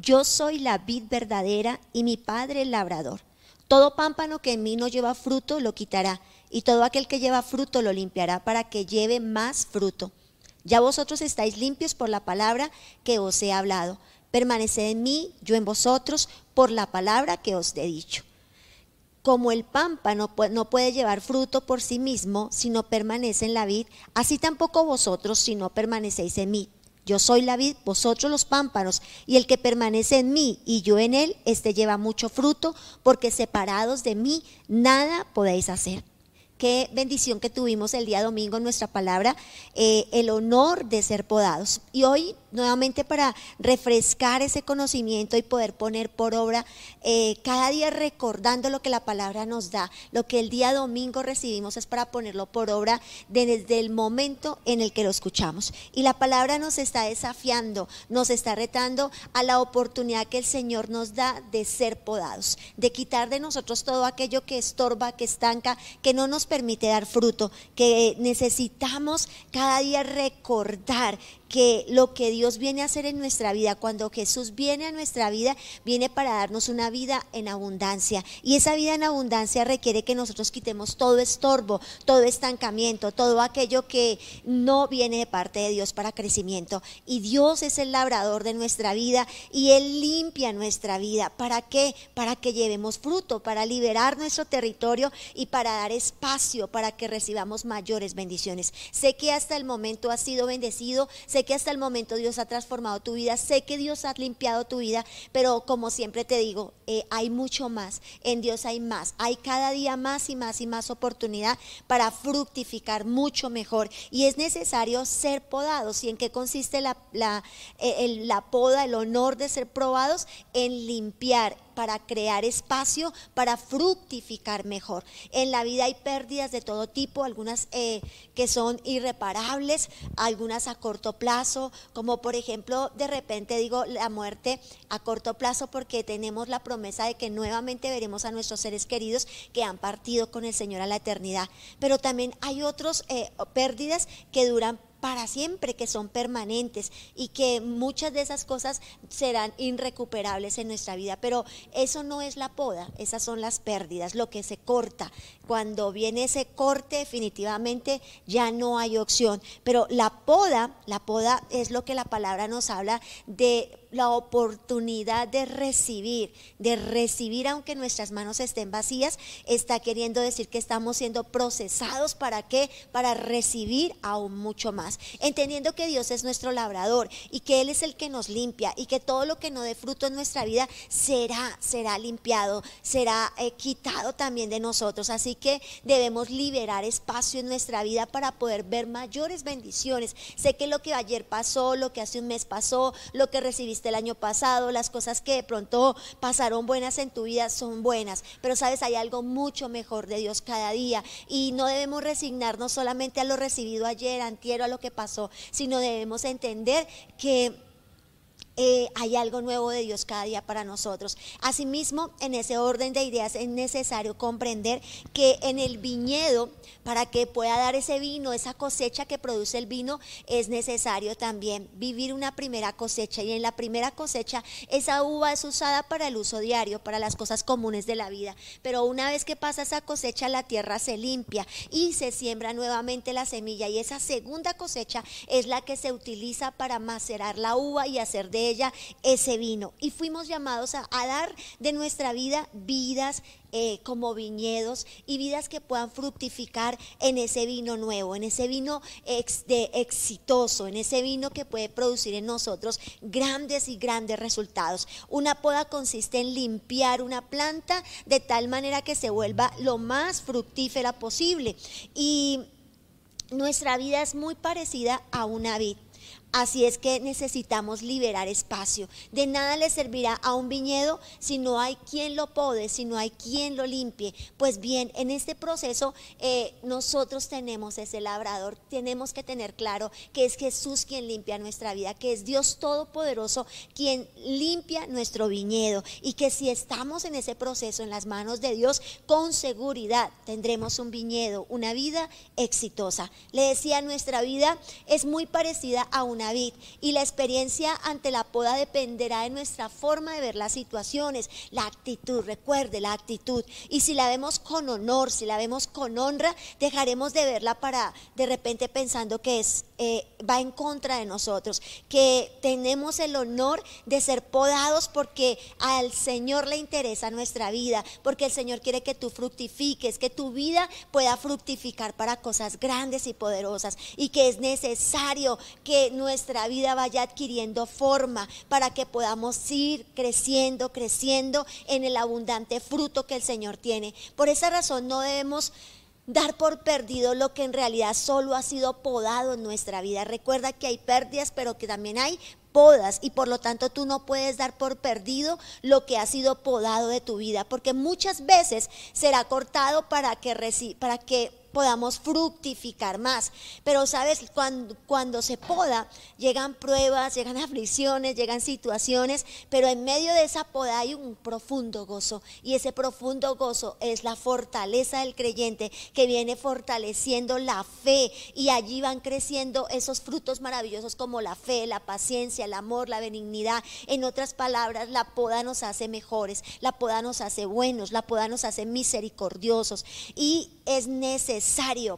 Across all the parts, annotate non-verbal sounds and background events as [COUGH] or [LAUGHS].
yo soy la vid verdadera y mi Padre el labrador. Todo pámpano que en mí no lleva fruto lo quitará, y todo aquel que lleva fruto lo limpiará para que lleve más fruto. Ya vosotros estáis limpios por la palabra que os he hablado. Permaneced en mí, yo en vosotros, por la palabra que os he dicho. Como el pámpano no puede llevar fruto por sí mismo si no permanece en la vid, así tampoco vosotros si no permanecéis en mí. Yo soy la vid, vosotros los pámpanos, y el que permanece en mí y yo en él, este lleva mucho fruto, porque separados de mí nada podéis hacer qué bendición que tuvimos el día domingo en nuestra palabra, eh, el honor de ser podados. Y hoy, nuevamente, para refrescar ese conocimiento y poder poner por obra, eh, cada día recordando lo que la palabra nos da, lo que el día domingo recibimos es para ponerlo por obra desde el momento en el que lo escuchamos. Y la palabra nos está desafiando, nos está retando a la oportunidad que el Señor nos da de ser podados, de quitar de nosotros todo aquello que estorba, que estanca, que no nos permite dar fruto, que necesitamos cada día recordar que lo que Dios viene a hacer en nuestra vida, cuando Jesús viene a nuestra vida, viene para darnos una vida en abundancia. Y esa vida en abundancia requiere que nosotros quitemos todo estorbo, todo estancamiento, todo aquello que no viene de parte de Dios para crecimiento. Y Dios es el labrador de nuestra vida y Él limpia nuestra vida. ¿Para qué? Para que llevemos fruto, para liberar nuestro territorio y para dar espacio para que recibamos mayores bendiciones. Sé que hasta el momento has sido bendecido, Sé que hasta el momento Dios ha transformado tu vida, sé que Dios ha limpiado tu vida, pero como siempre te digo, eh, hay mucho más. En Dios hay más. Hay cada día más y más y más oportunidad para fructificar mucho mejor. Y es necesario ser podados. ¿Y en qué consiste la, la, eh, la poda, el honor de ser probados? En limpiar para crear espacio para fructificar mejor. En la vida hay pérdidas de todo tipo, algunas eh, que son irreparables, algunas a corto plazo, como por ejemplo, de repente digo la muerte a corto plazo porque tenemos la promesa de que nuevamente veremos a nuestros seres queridos que han partido con el Señor a la eternidad. Pero también hay otras eh, pérdidas que duran para siempre, que son permanentes y que muchas de esas cosas serán irrecuperables en nuestra vida. Pero eso no es la poda, esas son las pérdidas, lo que se corta. Cuando viene ese corte, definitivamente ya no hay opción. Pero la poda, la poda es lo que la palabra nos habla de la oportunidad de recibir, de recibir aunque nuestras manos estén vacías, está queriendo decir que estamos siendo procesados para qué? Para recibir aún mucho más. Entendiendo que Dios es nuestro labrador y que Él es el que nos limpia y que todo lo que no dé fruto en nuestra vida será, será limpiado, será eh, quitado también de nosotros. Así que debemos liberar espacio en nuestra vida para poder ver mayores bendiciones. Sé que lo que ayer pasó, lo que hace un mes pasó, lo que recibiste el año pasado, las cosas que de pronto pasaron buenas en tu vida son buenas, pero sabes, hay algo mucho mejor de Dios cada día. Y no debemos resignarnos solamente a lo recibido ayer, antiero, a lo que pasó, sino debemos entender que eh, hay algo nuevo de Dios cada día para nosotros. Asimismo, en ese orden de ideas es necesario comprender que en el viñedo, para que pueda dar ese vino, esa cosecha que produce el vino, es necesario también vivir una primera cosecha. Y en la primera cosecha, esa uva es usada para el uso diario, para las cosas comunes de la vida. Pero una vez que pasa esa cosecha, la tierra se limpia y se siembra nuevamente la semilla. Y esa segunda cosecha es la que se utiliza para macerar la uva y hacer de ella ese vino. Y fuimos llamados a, dar de nuestra vida vidas eh, como viñedos y vidas que puedan fructificar en ese vino nuevo, en ese vino de exitoso, en ese vino que puede producir en nosotros grandes y grandes resultados. Una poda consiste en limpiar una planta de tal manera que se vuelva lo más fructífera posible. Y nuestra vida es muy parecida a una vid. Así es que necesitamos liberar espacio. De nada le servirá a un viñedo si no hay quien lo pode, si no hay quien lo limpie. Pues bien, en este proceso eh, nosotros tenemos ese labrador. Tenemos que tener claro que es Jesús quien limpia nuestra vida, que es Dios Todopoderoso quien limpia nuestro viñedo. Y que si estamos en ese proceso en las manos de Dios, con seguridad tendremos un viñedo, una vida exitosa. Le decía, nuestra vida es muy parecida a un una Y la experiencia ante la poda dependerá de nuestra forma de ver las situaciones, la actitud, recuerde la actitud. Y si la vemos con honor, si la vemos con honra, dejaremos de verla para de repente pensando que es, eh, va en contra de nosotros, que tenemos el honor de ser podados porque al Señor le interesa nuestra vida, porque el Señor quiere que tú fructifiques, que tu vida pueda fructificar para cosas grandes y poderosas y que es necesario que nuestra vida vaya adquiriendo forma para que podamos ir creciendo, creciendo en el abundante fruto que el Señor tiene. Por esa razón no debemos dar por perdido lo que en realidad solo ha sido podado en nuestra vida. Recuerda que hay pérdidas, pero que también hay podas y por lo tanto tú no puedes dar por perdido lo que ha sido podado de tu vida, porque muchas veces será cortado para que, para que podamos fructificar más. Pero sabes, cuando, cuando se poda, llegan pruebas, llegan [LAUGHS] aflicciones, llegan situaciones, pero en medio de esa poda hay un profundo gozo. Y ese profundo gozo es la fortaleza del creyente que viene fortaleciendo la fe. Y allí van creciendo esos frutos maravillosos como la fe, la paciencia, el amor, la benignidad. En otras palabras, la poda nos hace mejores, la poda nos hace buenos, la poda nos hace misericordiosos. Y es necesario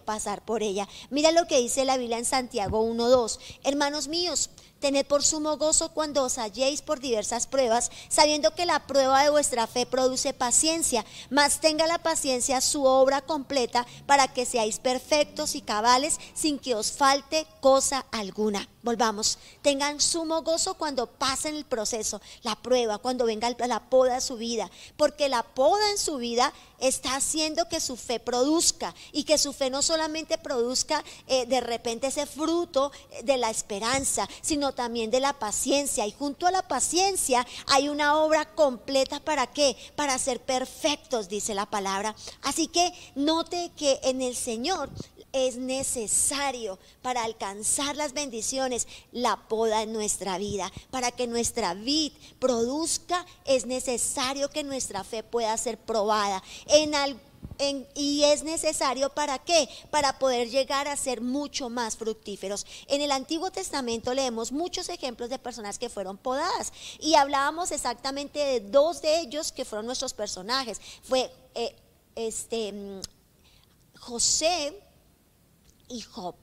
pasar por ella. Mira lo que dice la Biblia en Santiago 1.2. Hermanos míos, Tened por sumo gozo cuando os halléis por diversas pruebas, sabiendo que la prueba de vuestra fe produce paciencia, mas tenga la paciencia su obra completa para que seáis perfectos y cabales sin que os falte cosa alguna. Volvamos, tengan sumo gozo cuando pasen el proceso, la prueba, cuando venga la poda a su vida, porque la poda en su vida está haciendo que su fe produzca y que su fe no solamente produzca eh, de repente ese fruto de la esperanza, sino también de la paciencia. Y junto a la paciencia hay una obra completa para qué? Para ser perfectos, dice la palabra. Así que note que en el Señor es necesario para alcanzar las bendiciones la poda en nuestra vida. Para que nuestra vid produzca es necesario que nuestra fe pueda ser probada. En algún y es necesario para qué? Para poder llegar a ser mucho más fructíferos. En el Antiguo Testamento leemos muchos ejemplos de personas que fueron podadas y hablábamos exactamente de dos de ellos que fueron nuestros personajes. Fue eh, este mm, José y Job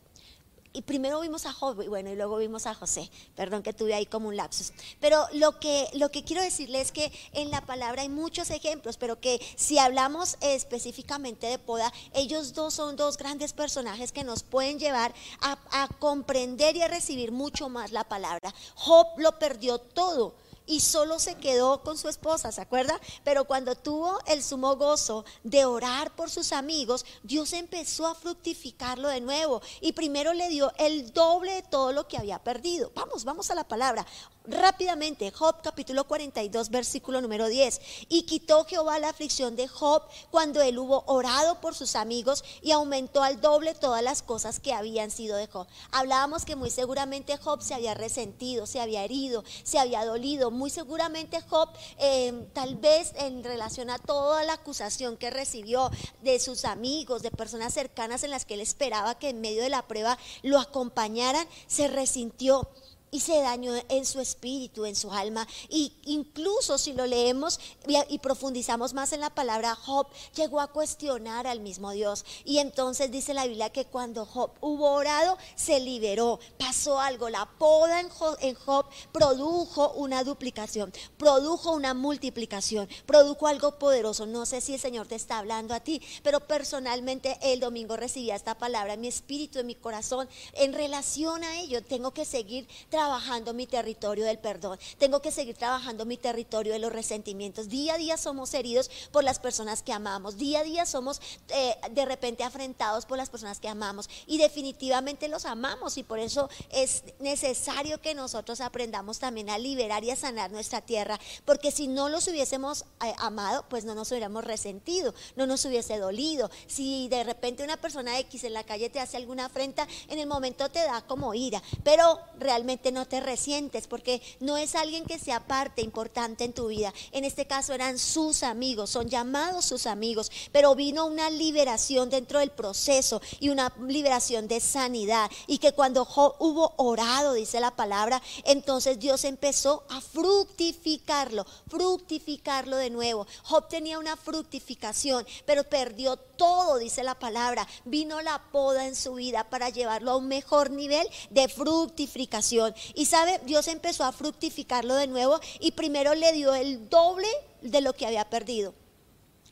y primero vimos a Job y bueno, y luego vimos a José. Perdón que tuve ahí como un lapsus. Pero lo que, lo que quiero decirles es que en la palabra hay muchos ejemplos, pero que si hablamos específicamente de Poda, ellos dos son dos grandes personajes que nos pueden llevar a, a comprender y a recibir mucho más la palabra. Job lo perdió todo y solo se quedó con su esposa, ¿se acuerda? Pero cuando tuvo el sumo gozo de orar por sus amigos, Dios empezó a fructificarlo de nuevo y primero le dio el doble de todo lo que había perdido. Vamos, vamos a la palabra. Rápidamente, Job capítulo 42, versículo número 10. Y quitó Jehová la aflicción de Job cuando él hubo orado por sus amigos y aumentó al doble todas las cosas que habían sido de Job. Hablábamos que muy seguramente Job se había resentido, se había herido, se había dolido. Muy seguramente Job, em, tal vez en relación a toda la acusación que recibió de sus amigos, de personas cercanas en las que él esperaba que en medio de la prueba lo acompañaran, se resintió y se dañó en su espíritu, en su alma. Y incluso si lo leemos y, profundizamos más en la palabra, Job llegó a cuestionar al mismo Dios. Y entonces dice la Biblia que cuando Job hubo orado, se liberó, pasó algo. La poda en Job, produjo una duplicación, produjo una multiplicación, produjo algo poderoso. No sé si el Señor te está hablando a ti, pero personalmente el domingo recibí esta palabra en mi espíritu, en mi corazón, en relación a ello. Tengo que seguir trabajando trabajando mi territorio del perdón. Tengo que seguir trabajando mi territorio de los resentimientos. Día a día somos heridos por las personas que amamos. Día a día somos eh, de repente afrentados por las personas que amamos. Y definitivamente los amamos. Y por eso es necesario que nosotros aprendamos también a liberar y a sanar nuestra tierra. Porque si no los hubiésemos eh, amado, pues no nos hubiéramos resentido, no nos hubiese dolido. Si de repente una persona X en la calle te hace alguna afrenta, en el momento te da como ira. Pero realmente No te resientes porque no es alguien que sea parte importante en tu vida. En este caso eran sus amigos, son llamados sus amigos, pero vino una liberación dentro del proceso y una liberación de sanidad. Y que cuando Job hubo orado, dice la palabra, entonces Dios empezó a fructificarlo, fructificarlo de nuevo. Job tenía una fructificación, pero perdió todo, dice la palabra. Vino la poda en su vida para llevarlo a un mejor nivel de fructificación. Y sabe, Dios empezó a fructificarlo de nuevo y primero le dio el doble de lo que había perdido.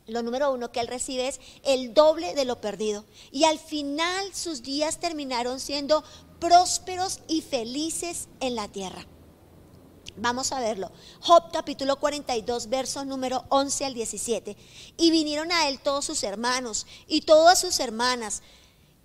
Lo número uno que él recibe es el doble de lo perdido. Y al final sus días terminaron siendo prósperos y felices en la tierra. Vamos a verlo. Job capítulo 42, versos número 11 al 17. Y vinieron a él todos sus hermanos y todas sus hermanas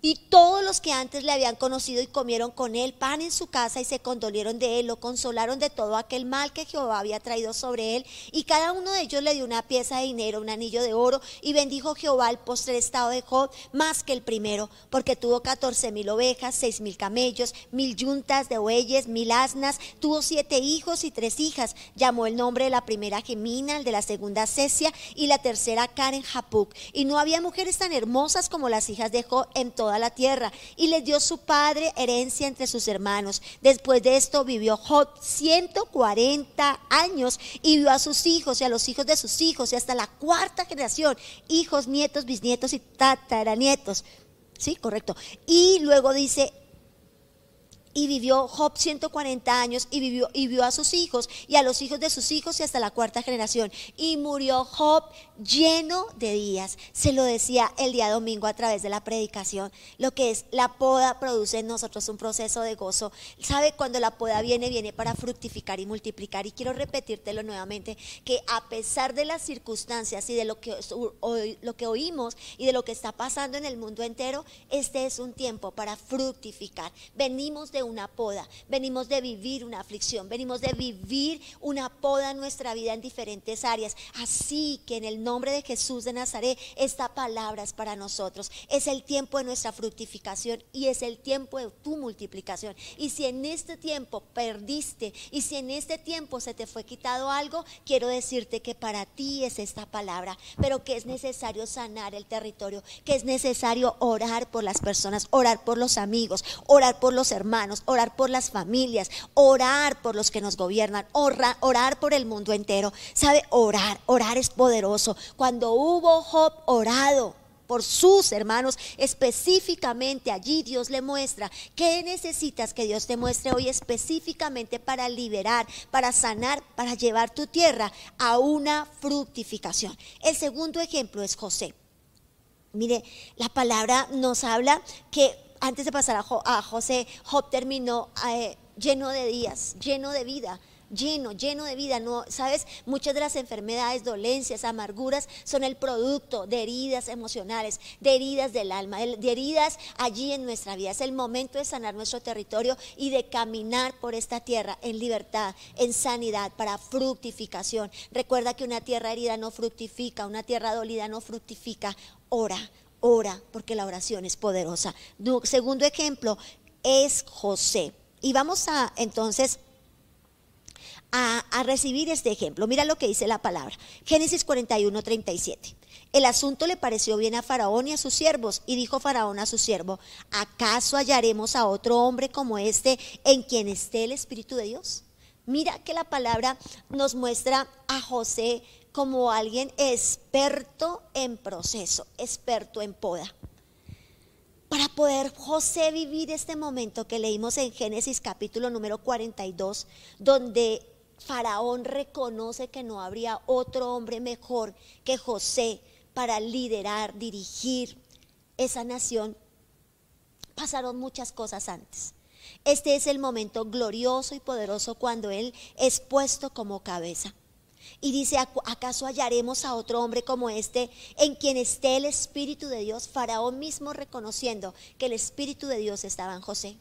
y todos los que antes le habían conocido y comieron con él pan en su casa y se condolieron de él, lo consolaron de todo aquel mal que Jehová había traído sobre él. Y cada uno de ellos le dio una pieza de dinero, un anillo de oro, y bendijo Jehová el postre estado de Job más que el primero, porque tuvo catorce mil ovejas, seis mil camellos, mil yuntas de bueyes, mil asnas, tuvo siete hijos y tres hijas. Llamó el nombre de la primera Gemina, el de la segunda Cesia y la tercera Karen Japuc. Y no había mujeres tan hermosas como las hijas de Job en toda la tierra y les dio su padre herencia entre sus hermanos. Después de esto vivió Job 140 años y vio a sus hijos y a los hijos de sus hijos y hasta la cuarta generación, hijos, nietos, bisnietos y tataranietos. Sí, correcto. Y luego dice, y vivió Job 140 años y vivió y vio a sus hijos y a los hijos de sus hijos y hasta la cuarta generación. Y murió Job lleno de días. Se lo decía el día domingo a través de la predicación. Lo que es la poda produce en nosotros un proceso de gozo. ¿Sabe? Cuando la poda viene, viene para fructificar y multiplicar. Y quiero repetírtelo nuevamente, que a pesar de las circunstancias y de lo que, lo que oímos y de lo que está pasando en el mundo entero, este es un tiempo para fructificar. Venimos una poda, venimos de vivir una aflicción, venimos de vivir una poda en nuestra vida en diferentes áreas. Así que en el nombre de Jesús de Nazaret, esta palabra es para nosotros. Es el tiempo de nuestra fructificación y es el tiempo de tu multiplicación. Y si en este tiempo perdiste y si en este tiempo se te fue quitado algo, quiero decirte que para ti es esta palabra, pero que es necesario sanar el territorio, que es necesario orar por las personas, orar por los amigos, orar por los hermanos orar por las familias, orar por los que nos gobiernan, orar, orar por el mundo entero. ¿Sabe? Orar, orar es poderoso. Cuando hubo Job orado, por sus hermanos, específicamente allí Dios le muestra qué necesitas que Dios te muestre hoy específicamente para liberar, para sanar, para llevar tu tierra a una fructificación. El segundo ejemplo es José. Mire, la palabra nos habla que antes de pasar a, José, Job terminó eh, lleno de días, lleno de vida lleno, lleno de vida. No, sabes, muchas de las enfermedades, dolencias, amarguras son el producto de heridas emocionales, de heridas del alma, de heridas allí en nuestra vida. Es el momento de sanar nuestro territorio y de caminar por esta tierra en libertad, en sanidad, para fructificación. Recuerda que una tierra herida no fructifica, una tierra dolida no fructifica. Ora, ora, porque la oración es poderosa. Segundo ejemplo es José. Y vamos a entonces a, recibir este ejemplo. Mira lo que dice la palabra. Génesis 41, 37. El asunto le pareció bien a Faraón y a sus siervos, y dijo Faraón a su siervo, ¿acaso hallaremos a otro hombre como este en quien esté el Espíritu de Dios? Mira que la palabra nos muestra a José como alguien experto en proceso, experto en poda. Para poder José vivir este momento que leímos en Génesis capítulo número 42, donde Faraón reconoce que no habría otro hombre mejor que José para liderar, dirigir esa nación, pasaron muchas cosas antes. Este es el momento glorioso y poderoso cuando Él es puesto como cabeza. Y dice, ¿acaso hallaremos a otro hombre como este en quien esté el Espíritu de Dios? Faraón mismo reconociendo que el Espíritu de Dios estaba en José.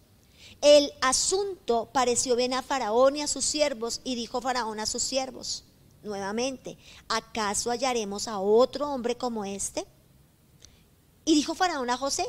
El asunto pareció bien a Faraón y a sus siervos y dijo Faraón a sus siervos nuevamente, ¿acaso hallaremos a otro hombre como este? Y dijo Faraón a José,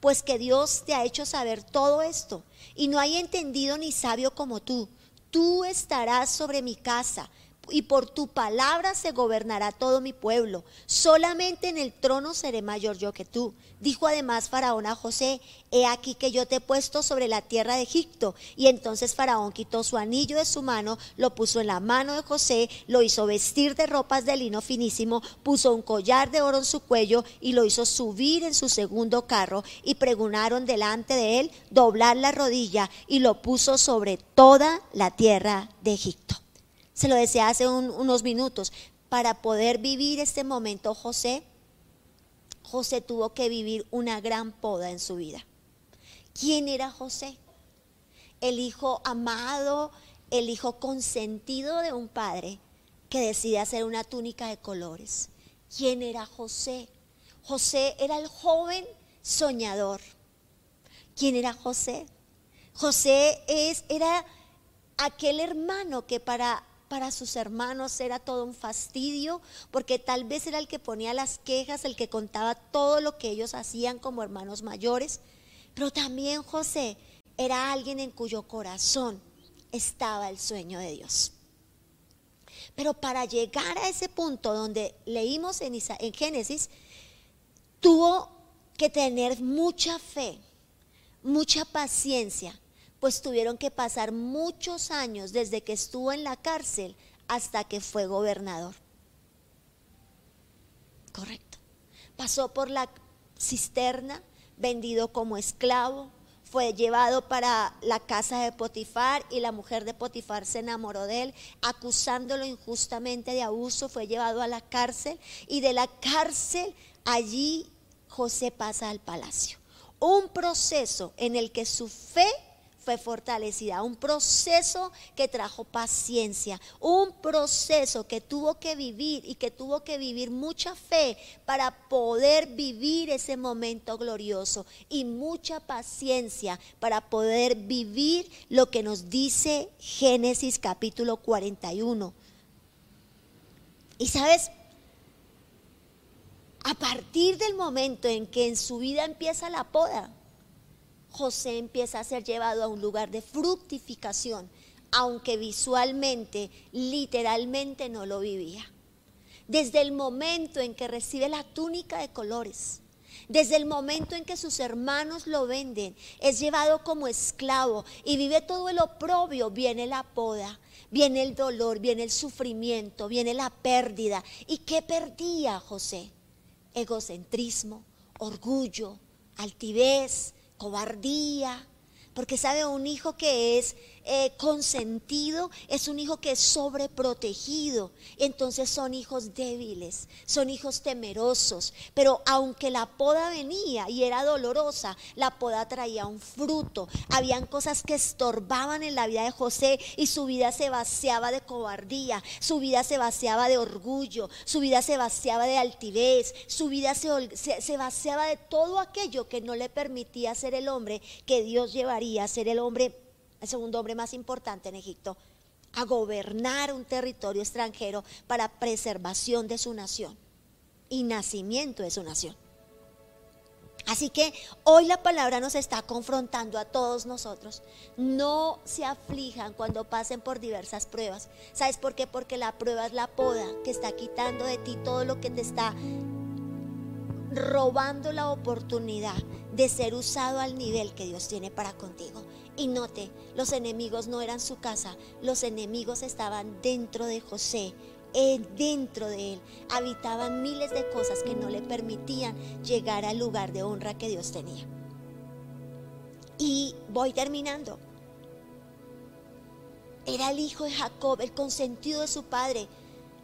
pues que Dios te ha hecho saber todo esto, y no hay entendido ni sabio como tú. Tú estarás sobre mi casa y por tu palabra se gobernará todo mi pueblo. Solamente en el trono seré mayor yo que tú. Dijo además Faraón a José, he aquí que yo te he puesto sobre la tierra de Egipto. Y entonces Faraón quitó su anillo de su mano, lo puso en la mano de José, lo hizo vestir de ropas de lino finísimo, puso un collar de oro en su cuello y lo hizo subir en su segundo carro. Y pregunaron delante de él doblar la rodilla y lo puso sobre toda la tierra de Egipto. Se lo decía hace unos minutos. Para poder vivir este momento, José, José tuvo que vivir una gran poda en su vida. ¿Quién era José? El hijo amado, el hijo consentido de un padre que decide hacer una túnica de colores. ¿Quién era José? José era el joven soñador. ¿Quién era José? José es, era aquel hermano que para para sus hermanos era todo un fastidio, porque tal vez era el que ponía las quejas, el que contaba todo lo que ellos hacían como hermanos mayores, pero también José era alguien en cuyo corazón estaba el sueño de Dios. Pero para llegar a ese punto donde leímos en, en Génesis, tuvo que tener mucha fe, mucha paciencia, pues tuvieron que pasar muchos años desde que estuvo en la cárcel hasta que fue gobernador. Correcto. Pasó por la cisterna, vendido como esclavo, fue llevado para la casa de Potifar y la mujer de Potifar se enamoró de él, acusándolo injustamente de abuso, fue llevado a la cárcel y de la cárcel allí José pasa al palacio. Un proceso en el que su fe fue fortalecida, un proceso que trajo paciencia, un proceso que tuvo que vivir y que tuvo que vivir mucha fe para poder vivir ese momento glorioso y mucha paciencia para poder vivir lo que nos dice Génesis capítulo 41. Y sabes, a partir del momento en que en su vida empieza la poda, José empieza a ser llevado a un lugar de fructificación, aunque visualmente, literalmente no lo vivía. Desde el momento en que recibe la túnica de colores, desde el momento en que sus hermanos lo venden, es llevado como esclavo y vive todo el oprobio, viene la poda, viene el dolor, viene el sufrimiento, viene la pérdida. ¿Y qué perdía José? Egocentrismo, orgullo, altivez, cobardía, porque sabe, un hijo que es eh, consentido es un hijo que es sobreprotegido. Entonces son hijos débiles, son hijos temerosos. Pero aunque la poda venía y era dolorosa, la poda traía un fruto. Habían cosas que estorbaban en la vida de José y su vida se vaciaba de cobardía, su vida se vaciaba de orgullo, su vida se vaciaba de altivez, su vida se, se vaciaba de todo aquello que no le permitía ser el hombre que Dios llevaría a ser el hombre el segundo hombre más importante en Egipto, a gobernar un territorio extranjero para preservación de su nación y nacimiento de su nación. Así que hoy la palabra nos está confrontando a todos nosotros. No se aflijan cuando pasen por diversas pruebas. ¿Sabes por qué? Porque la prueba es la poda que está quitando de ti todo lo que te está robando la oportunidad de ser usado al nivel que Dios tiene para contigo. Y note, los enemigos no eran su casa, los enemigos estaban dentro de José, dentro de él. Habitaban miles de cosas que no le permitían llegar al lugar de honra que Dios tenía. Y voy terminando. Era el hijo de Jacob, el consentido de su padre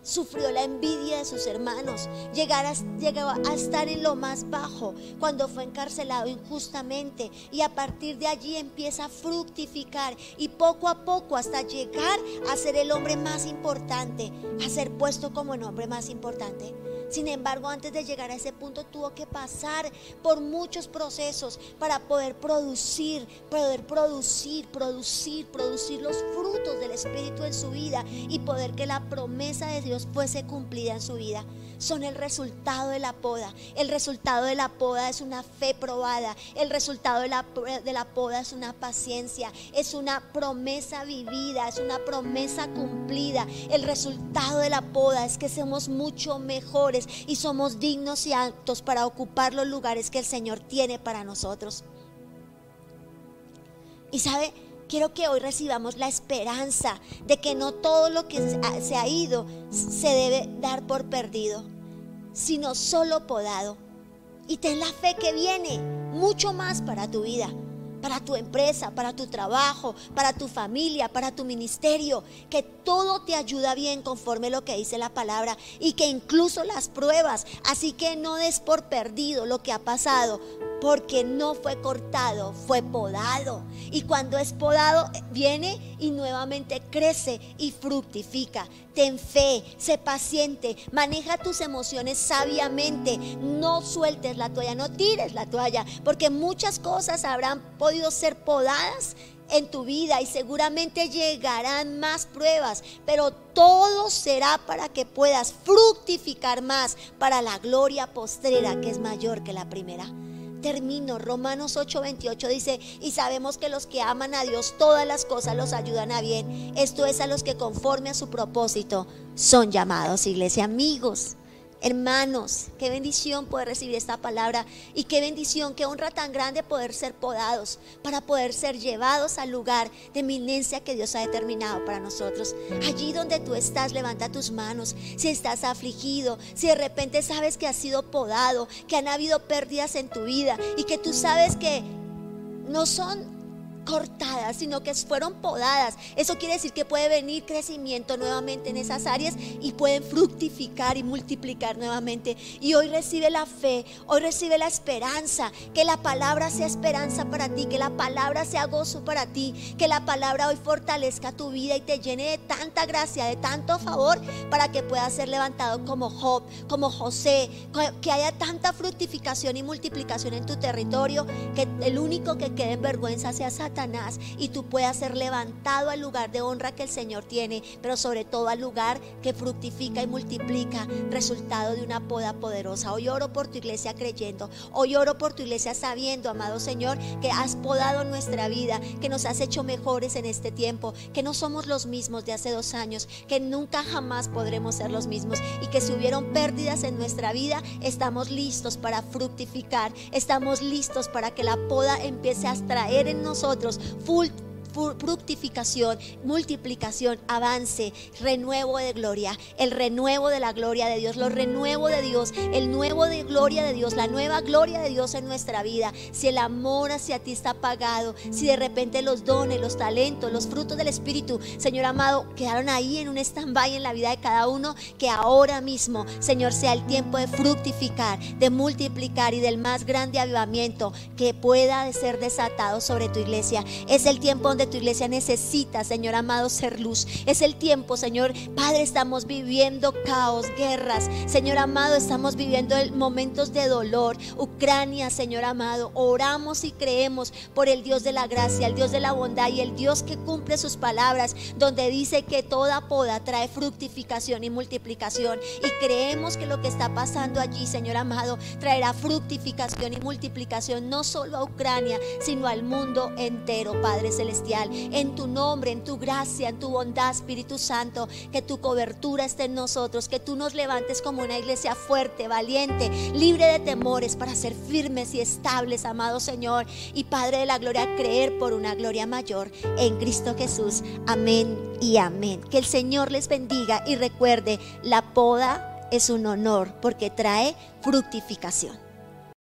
sufrió la envidia de sus hermanos, a, llegó a estar en lo más bajo cuando fue encarcelado injustamente y a partir de allí empieza a fructificar y poco a poco hasta llegar a ser el hombre más importante, a ser puesto como el hombre más importante. Sin embargo, antes de llegar a ese punto tuvo que pasar por muchos procesos para poder producir, poder producir, producir, producir los frutos del Espíritu en su vida y poder que la promesa de Dios fuese cumplida en su vida son el resultado de la poda. El resultado de la poda es una fe probada. El resultado de la, de la poda es una paciencia. Es una promesa vivida. Es una promesa cumplida. El resultado de la poda es que somos mucho mejores y somos dignos y aptos para ocupar los lugares que el Señor tiene para nosotros. Y sabe, quiero que hoy recibamos la esperanza de que no todo lo que se ha ido se debe dar por perdido, sino solo podado. Y ten la fe que viene mucho más para tu vida, para tu empresa, para tu trabajo, para tu familia, para tu ministerio, que todo te ayuda bien conforme lo que dice la palabra y que incluso las pruebas, así que no des por perdido lo que ha pasado, porque no fue cortado, fue podado. Y cuando es podado, viene y nuevamente crece y fructifica. Ten fe, sé paciente, maneja tus emociones sabiamente, no sueltes la toalla, no tires la toalla, porque muchas cosas habrán podido ser podadas en tu vida y seguramente llegarán más pruebas, pero todo será para que puedas fructificar más para la gloria postrera que es mayor que la primera termino. Romanos 8:28 dice, y sabemos que los que aman a Dios, todas las cosas los ayudan a bien. Esto es a los que conforme a su propósito son llamados, iglesia, amigos. Hermanos, qué bendición poder recibir esta palabra y qué bendición, qué honra tan grande poder ser podados para poder ser llevados al lugar de eminencia que Dios ha determinado para nosotros. Allí donde tú estás, levanta tus manos. Si estás afligido, si de repente sabes que has sido podado, que han habido pérdidas en tu vida y que tú sabes que no son cortadas, sino que fueron podadas. Eso quiere decir que puede venir crecimiento nuevamente en esas áreas y pueden fructificar y multiplicar nuevamente. Y hoy recibe la fe, hoy recibe la esperanza, que la palabra sea esperanza para ti, que la palabra sea gozo para ti, que la palabra hoy fortalezca tu vida y te llene de tanta gracia, de tanto favor, para que puedas ser levantado como Job, como José, que haya tanta fructificación y multiplicación en tu territorio, que el único que quede en vergüenza sea Satanás y tú puedas ser levantado al lugar de honra que el Señor tiene, pero sobre todo al lugar que fructifica y multiplica resultado de una poda poderosa. Hoy oro por tu iglesia creyendo, hoy oro por tu iglesia sabiendo, amado Señor, que has podado nuestra vida, que nos has hecho mejores en este tiempo, que no somos los mismos de hace dos años, que nunca jamás podremos ser los mismos y que si hubieron pérdidas en nuestra vida, estamos listos para fructificar, estamos listos para que la poda empiece a extraer en nosotros full fructificación, multiplicación, avance, renuevo de gloria, el renuevo de la gloria de Dios, lo renuevo de Dios, el nuevo de gloria de Dios, la nueva gloria de Dios en nuestra vida. Si el amor hacia ti está apagado, si de repente los dones, los talentos, los frutos del Espíritu, Señor amado, quedaron ahí en un stand-by en la vida de cada uno, que ahora mismo, Señor, sea el tiempo de fructificar, de multiplicar y del más grande avivamiento que pueda ser desatado sobre tu iglesia. Es el tiempo donde tu iglesia necesita, Señor amado, ser luz. Es el tiempo, Señor. Padre, estamos viviendo caos, guerras. Señor amado, estamos viviendo momentos de dolor. Ucrania, Señor amado, oramos y creemos por el Dios de la gracia, el Dios de la bondad y el Dios que cumple sus palabras, donde dice que toda poda trae fructificación y multiplicación. Y creemos que lo que está pasando allí, Señor amado, traerá fructificación y multiplicación no solo a Ucrania, sino al mundo entero, Padre En tu nombre, en tu gracia, en tu bondad, Espíritu Santo, que tu cobertura esté en nosotros, que tú nos levantes como una iglesia fuerte, valiente, libre de temores para ser firmes y estables, amado Señor. Y Padre de la gloria, creer por una gloria mayor en Cristo Jesús. Amén y amén. Que el Señor les bendiga y recuerde, la poda es un honor porque trae fructificación.